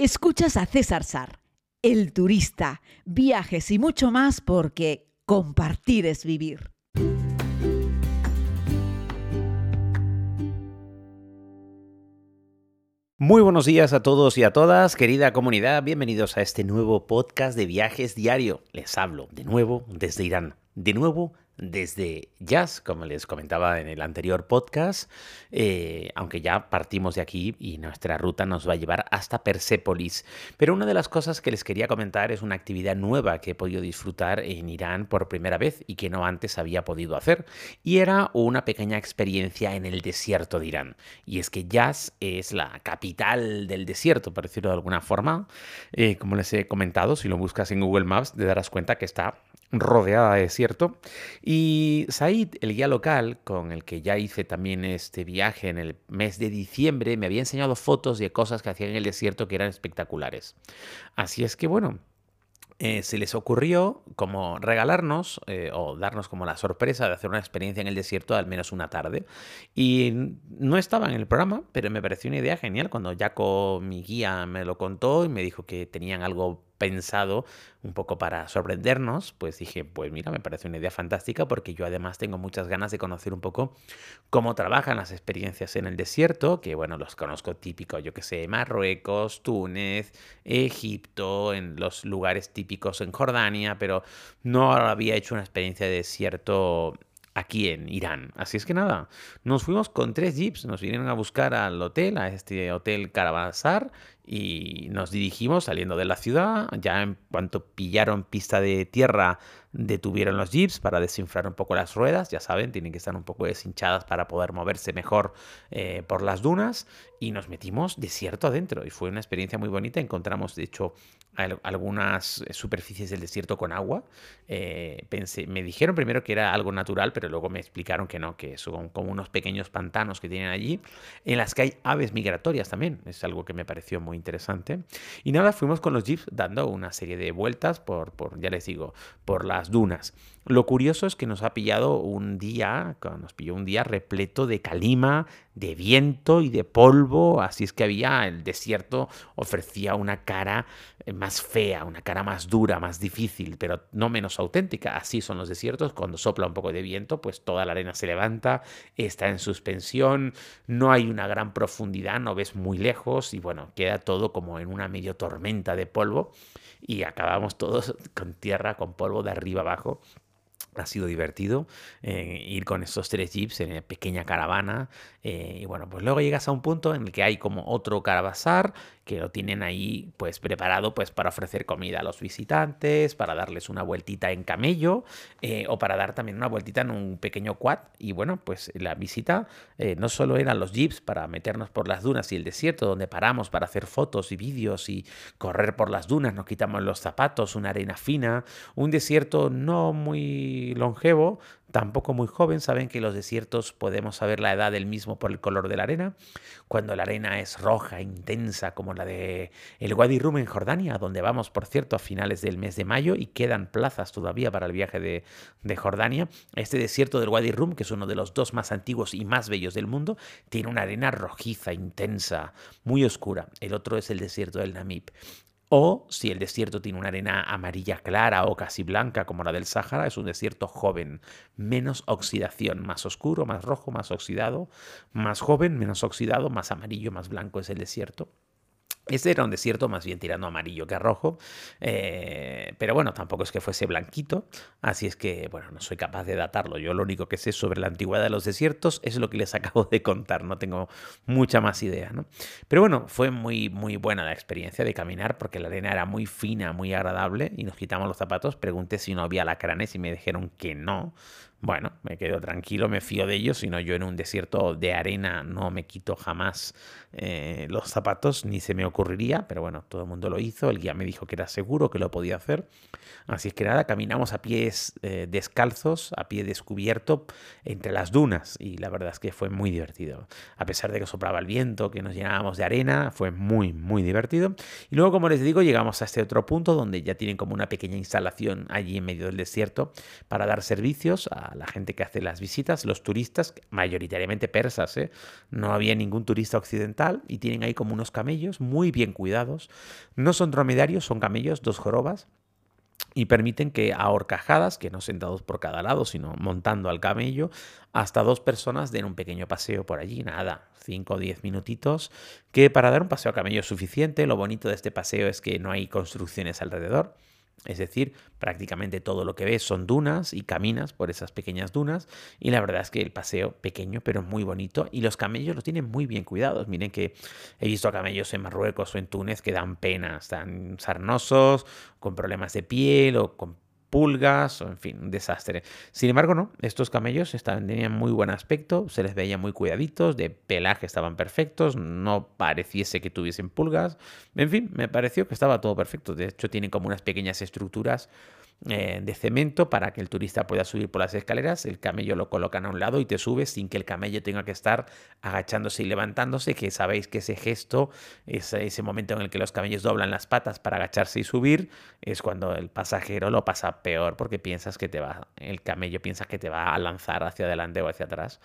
Escuchas a César Sar, el turista, viajes y mucho más porque compartir es vivir. Muy buenos días a todos y a todas, querida comunidad, bienvenidos a este nuevo podcast de viajes diario. Les hablo de nuevo desde Irán, de nuevo desde Jazz, como les comentaba en el anterior podcast, eh, aunque ya partimos de aquí y nuestra ruta nos va a llevar hasta Persépolis. Pero una de las cosas que les quería comentar es una actividad nueva que he podido disfrutar en Irán por primera vez y que no antes había podido hacer. Y era una pequeña experiencia en el desierto de Irán. Y es que Jazz es la capital del desierto, por decirlo de alguna forma. Eh, como les he comentado, si lo buscas en Google Maps, te darás cuenta que está rodeada de desierto. Y Said, el guía local, con el que ya hice también este viaje en el mes de diciembre, me había enseñado fotos de cosas que hacían en el desierto que eran espectaculares. Así es que bueno, eh, se les ocurrió como regalarnos eh, o darnos como la sorpresa de hacer una experiencia en el desierto al menos una tarde. Y no estaba en el programa, pero me pareció una idea genial cuando Jaco, mi guía, me lo contó y me dijo que tenían algo pensado un poco para sorprendernos, pues dije, pues mira, me parece una idea fantástica porque yo además tengo muchas ganas de conocer un poco cómo trabajan las experiencias en el desierto, que bueno, los conozco típicos, yo que sé, Marruecos, Túnez, Egipto, en los lugares típicos en Jordania, pero no había hecho una experiencia de desierto aquí en Irán. Así es que nada, nos fuimos con tres jeeps, nos vinieron a buscar al hotel, a este hotel Caravansar, y nos dirigimos saliendo de la ciudad. Ya en cuanto pillaron pista de tierra, detuvieron los jeeps para desinflar un poco las ruedas. Ya saben, tienen que estar un poco deshinchadas para poder moverse mejor eh, por las dunas. Y nos metimos desierto adentro. Y fue una experiencia muy bonita. Encontramos, de hecho, algunas superficies del desierto con agua. Eh, pensé, me dijeron primero que era algo natural, pero luego me explicaron que no, que son como unos pequeños pantanos que tienen allí, en las que hay aves migratorias también. Es algo que me pareció muy interesante. Y nada, fuimos con los jeeps dando una serie de vueltas por, por ya les digo, por las dunas. Lo curioso es que nos ha pillado un día, nos pilló un día repleto de calima, de viento y de polvo, así es que había, el desierto ofrecía una cara eh, más fea, una cara más dura, más difícil, pero no menos auténtica. Así son los desiertos, cuando sopla un poco de viento, pues toda la arena se levanta, está en suspensión, no hay una gran profundidad, no ves muy lejos y bueno, queda todo como en una medio tormenta de polvo. Y acabamos todos con tierra, con polvo de arriba abajo ha sido divertido eh, ir con estos tres jeeps en pequeña caravana. Eh, y bueno, pues luego llegas a un punto en el que hay como otro caravasar que lo tienen ahí pues preparado pues para ofrecer comida a los visitantes, para darles una vueltita en camello eh, o para dar también una vueltita en un pequeño quad. Y bueno, pues la visita no solo eran los jeeps para meternos por las dunas y el desierto donde paramos para hacer fotos y vídeos y correr por las dunas, nos quitamos los zapatos, una arena fina, un desierto no muy longevo, tampoco muy joven. Saben que en los desiertos podemos saber la edad del mismo por el color de la arena. Cuando la arena es roja, intensa, como la de el Wadi Rum en Jordania, donde vamos, por cierto, a finales del mes de mayo y quedan plazas todavía para el viaje de, de Jordania. Este desierto del Wadi Rum, que es uno de los dos más antiguos y más bellos del mundo, tiene una arena rojiza, intensa, muy oscura. El otro es el desierto del Namib. O si el desierto tiene una arena amarilla clara o casi blanca como la del Sáhara, es un desierto joven, menos oxidación, más oscuro, más rojo, más oxidado, más joven, menos oxidado, más amarillo, más blanco es el desierto. Este era un desierto más bien tirando amarillo que a rojo, eh, pero bueno, tampoco es que fuese blanquito, así es que, bueno, no soy capaz de datarlo. Yo lo único que sé sobre la antigüedad de los desiertos es lo que les acabo de contar, no tengo mucha más idea, ¿no? Pero bueno, fue muy, muy buena la experiencia de caminar porque la arena era muy fina, muy agradable y nos quitamos los zapatos. Pregunté si no había lacranes y me dijeron que no, bueno, me quedo tranquilo, me fío de ellos, sino yo en un desierto de arena no me quito jamás eh, los zapatos, ni se me ocurriría, pero bueno, todo el mundo lo hizo, el guía me dijo que era seguro, que lo podía hacer, así es que nada, caminamos a pies eh, descalzos, a pie descubierto, entre las dunas, y la verdad es que fue muy divertido, a pesar de que soplaba el viento, que nos llenábamos de arena, fue muy, muy divertido, y luego, como les digo, llegamos a este otro punto donde ya tienen como una pequeña instalación allí en medio del desierto para dar servicios a la, gente que hace las visitas, los turistas, mayoritariamente persas, ¿eh? no había ningún turista occidental y tienen ahí como unos camellos muy bien cuidados. No son dromedarios, son camellos, dos jorobas y permiten que a horcajadas, que no sentados por cada lado, sino montando al camello, hasta dos personas den un pequeño paseo por allí, nada, 5 o 10 minutitos, que para dar un paseo a camello es suficiente. Lo bonito de este paseo es que no hay construcciones alrededor. Es decir, prácticamente todo lo que ves son dunas y caminas por esas pequeñas dunas y la verdad es que el paseo pequeño pero muy bonito y los camellos los tienen muy bien cuidados. Miren que he visto camellos en Marruecos o en Túnez que dan pena, están sarnosos, con problemas de piel o con pulgas, o en fin, un desastre. Sin embargo, no, estos camellos estaban, tenían muy buen aspecto, se les veía muy cuidaditos, de pelaje estaban perfectos, no pareciese que tuviesen pulgas, en fin, me pareció que estaba todo perfecto. De hecho, tienen como unas pequeñas estructuras eh, de cemento para que el turista pueda subir por las escaleras. El camello lo colocan a un lado y te subes sin que el camello tenga que estar agachándose y levantándose, que sabéis que ese gesto, ese, ese momento en el que los camellos doblan las patas para agacharse y subir, es cuando el pasajero lo pasa peor porque piensas que te va, el camello piensa que te va a lanzar hacia adelante o hacia atrás.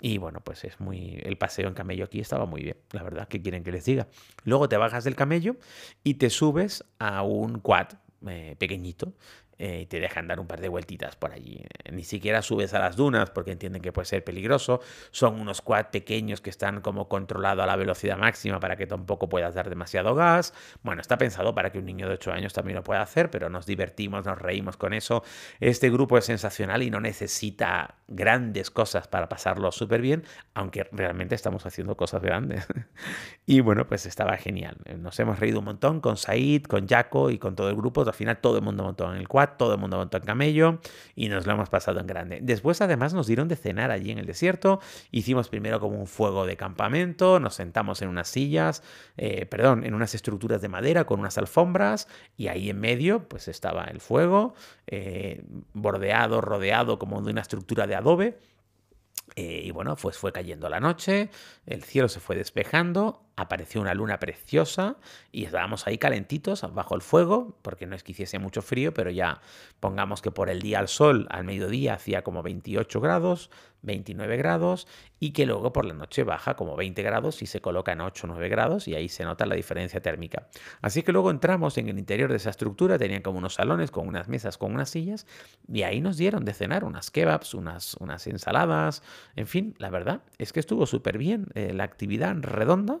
Y bueno, pues es muy. El paseo en camello aquí estaba muy bien, la verdad, que quieren que les diga? Luego te bajas del camello y te subes a un quad eh, pequeñito eh, y te dejan dar un par de vueltitas por allí. Ni siquiera subes a las dunas porque entienden que puede ser peligroso. Son unos quad pequeños que están como controlados a la velocidad máxima para que tampoco puedas dar demasiado gas. Bueno, está pensado para que un niño de 8 años también lo pueda hacer, pero nos divertimos, nos reímos con eso. Este grupo es sensacional y no necesita grandes cosas para pasarlo súper bien, aunque realmente estamos haciendo cosas grandes. y bueno, pues estaba genial. Nos hemos reído un montón con Said, con Jaco y con todo el grupo. Al final todo el mundo montó en el quad todo el mundo montó en camello y nos lo hemos pasado en grande. Después además nos dieron de cenar allí en el desierto, hicimos primero como un fuego de campamento, nos sentamos en unas sillas, eh, perdón, en unas estructuras de madera con unas alfombras y ahí en medio pues estaba el fuego, eh, bordeado, rodeado como de una estructura de adobe. Eh, y bueno, pues fue cayendo la noche, el cielo se fue despejando apareció una luna preciosa y estábamos ahí calentitos bajo el fuego, porque no es que hiciese mucho frío, pero ya pongamos que por el día al sol, al mediodía hacía como 28 grados, 29 grados, y que luego por la noche baja como 20 grados y se coloca en 8 o 9 grados y ahí se nota la diferencia térmica. Así que luego entramos en el interior de esa estructura, tenían como unos salones con unas mesas, con unas sillas, y ahí nos dieron de cenar unas kebabs, unas, unas ensaladas, en fin, la verdad es que estuvo súper bien eh, la actividad redonda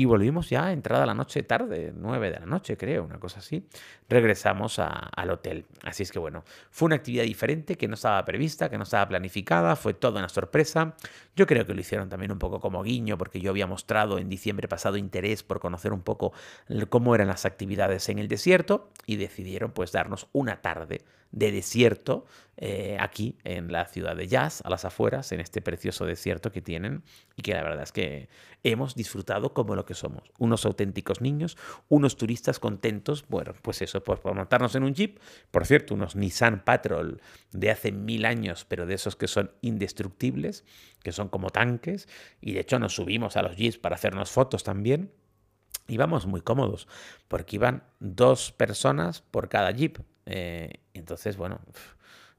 y volvimos ya entrada la noche tarde, 9 de la noche creo, una cosa así, regresamos al hotel. Así es que bueno, fue una actividad diferente que no estaba prevista, que no estaba planificada, fue toda una sorpresa. Yo creo que lo hicieron también un poco como guiño, porque yo había mostrado en diciembre pasado interés por conocer un poco cómo eran las actividades en el desierto y decidieron pues darnos una tarde de desierto eh, aquí en la ciudad de Jazz, a las afueras, en este precioso desierto que tienen y que la verdad es que hemos disfrutado como lo que somos, unos auténticos niños, unos turistas contentos, bueno, pues eso, pues por montarnos en un jeep, por cierto, unos Nissan Patrol de hace mil años, pero de esos que son indestructibles, que son como tanques, y de hecho nos subimos a los jeeps para hacernos fotos también. Íbamos muy cómodos, porque iban dos personas por cada jeep. Eh, entonces, bueno,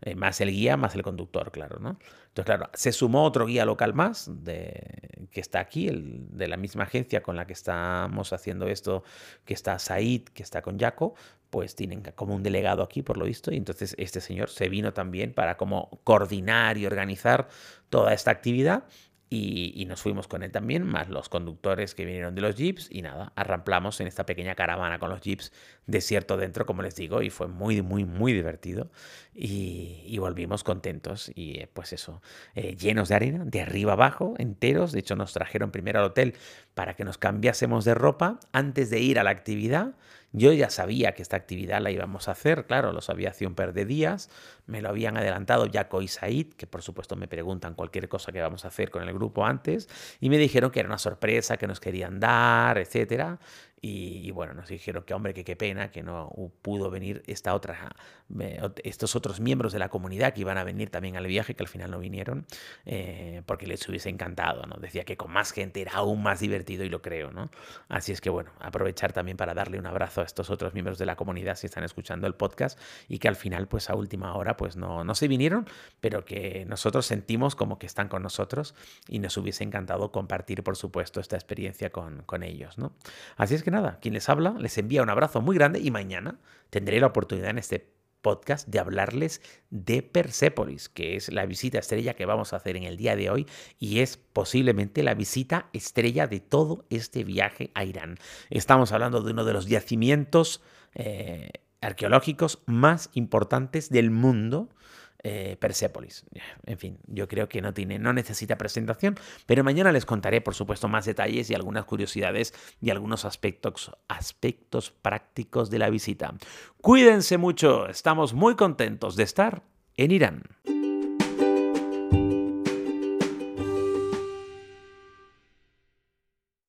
eh, más el guía, más el conductor, claro, ¿no? Entonces, claro, se sumó otro guía local más de, que está aquí, el, de la misma agencia con la que estamos haciendo esto, que está Said, que está con Jaco, pues tienen como un delegado aquí, por lo visto, y entonces este señor se vino también para como coordinar y organizar toda esta actividad y, nos fuimos con él también, más los conductores que vinieron de los jeeps y nada, arramplamos en esta pequeña caravana con los jeeps, desierto dentro, como les digo, y fue muy, muy, muy divertido. Y, volvimos contentos y eh, pues eso, eh, llenos de arena, de arriba abajo, enteros, de hecho nos trajeron primero al hotel para que nos cambiásemos de ropa antes de ir a la actividad yo ya sabía que esta actividad la íbamos a hacer, claro, lo sabía hace un par de días, me lo habían adelantado Jaco y Said, que por supuesto me preguntan cualquier cosa que vamos a hacer con el grupo antes, y me dijeron que era una sorpresa, que nos querían dar, etcétera. Y, bueno, nos dijeron que, hombre, que qué pena que no pudo venir esta otra, estos otros miembros de la comunidad que iban a venir también al viaje, que al final no vinieron, eh, porque les hubiese encantado, ¿no? Decía que con más gente era aún más divertido y lo creo, ¿no? Así es que bueno, aprovechar también para darle un abrazo a estos otros miembros de la comunidad si están escuchando el podcast y que al final, pues a última hora, pues no, no se vinieron, pero que nosotros sentimos como que están con nosotros y nos hubiese encantado compartir, por supuesto, esta experiencia con, con ellos, ¿no? Así es nada, quien les habla les envía un abrazo muy grande y mañana tendré la oportunidad en este podcast de hablarles de Persépolis, que es la visita estrella que vamos a hacer en el día de hoy y es posiblemente la visita estrella de todo este viaje a Irán. Estamos hablando de uno de los yacimientos eh, arqueológicos más importantes del mundo eh, Persepolis. En fin, yo creo que no tiene, no necesita presentación, pero mañana les contaré, por supuesto, más detalles y algunas curiosidades y algunos aspectos, aspectos prácticos de la visita. Cuídense mucho, estamos muy contentos de estar en Irán.